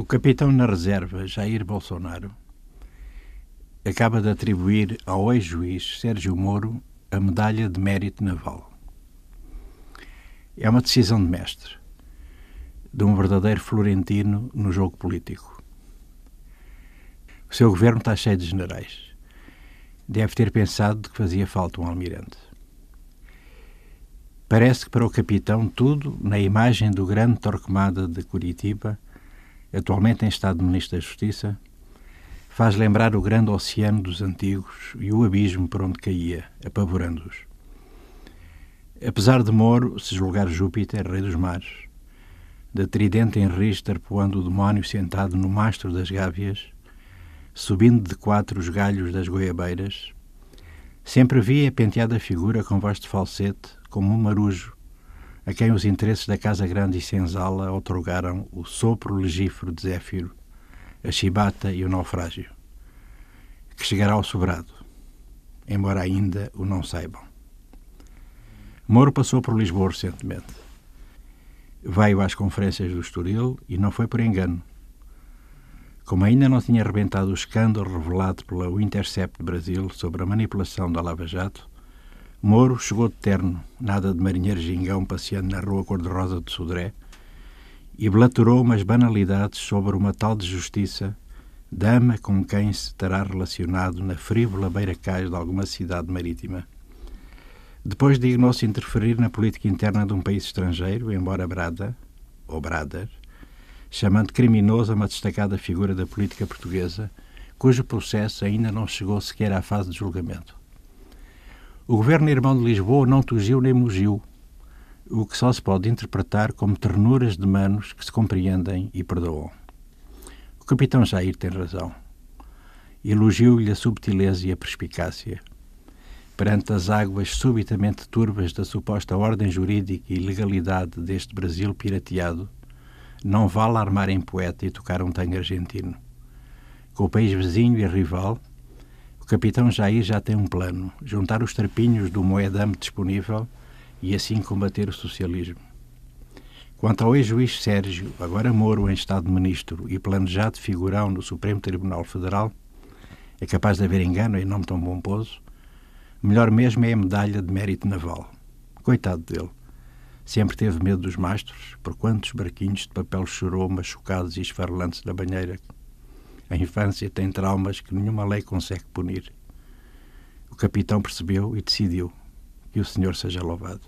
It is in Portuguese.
O capitão na reserva, Jair Bolsonaro, acaba de atribuir ao ex-juiz Sérgio Moro a medalha de mérito naval. É uma decisão de mestre, de um verdadeiro florentino no jogo político. O seu governo está cheio de generais. Deve ter pensado que fazia falta um almirante. Parece que para o capitão tudo, na imagem do grande Torquemada de Curitiba, atualmente em estado de Ministro da Justiça, faz lembrar o grande oceano dos antigos e o abismo por onde caía, apavorando-os. Apesar de Moro se julgar Júpiter, rei dos mares, da tridente Henrique arpoando o demónio sentado no mastro das gávias, subindo de quatro os galhos das goiabeiras, sempre via a penteada figura com voz de falsete, como um marujo, a quem os interesses da Casa Grande e Senzala otorgaram o sopro legífero de Zéfiro, a chibata e o naufrágio, que chegará ao sobrado, embora ainda o não saibam. Moro passou por Lisboa recentemente. Veio às conferências do Estoril e não foi por engano. Como ainda não tinha arrebentado o escândalo revelado pela Intercept Brasil sobre a manipulação da Lava Jato, Moro chegou de terno, nada de marinheiro gingão passeando na rua cor-de-rosa de Sodré, e blaturou umas banalidades sobre uma tal de justiça, dama com quem se terá relacionado na frívola beira-cais de alguma cidade marítima. Depois dignou-se interferir na política interna de um país estrangeiro, embora brada, ou brother, chamando criminosa uma destacada figura da política portuguesa, cujo processo ainda não chegou sequer à fase de julgamento. O governo irmão de Lisboa não tugiu nem mugiu, o que só se pode interpretar como ternuras de manos que se compreendem e perdoam. O capitão Jair tem razão. Elogiou-lhe a subtileza e a perspicácia. Perante as águas subitamente turbas da suposta ordem jurídica e legalidade deste Brasil pirateado, não vale armar em poeta e tocar um tango argentino. Com o país vizinho e rival, capitão Jair já tem um plano: juntar os trapinhos do moedame disponível e assim combater o socialismo. Quanto ao ex-juiz Sérgio, agora Moro em estado de ministro e planejado figurão no Supremo Tribunal Federal, é capaz de haver engano em nome tão pomposo. Melhor mesmo é a medalha de mérito naval. Coitado dele. Sempre teve medo dos mastros, por quantos barquinhos de papel chorou machucados e esfarelantes da banheira a infância tem traumas que nenhuma lei consegue punir. O capitão percebeu e decidiu que o Senhor seja louvado.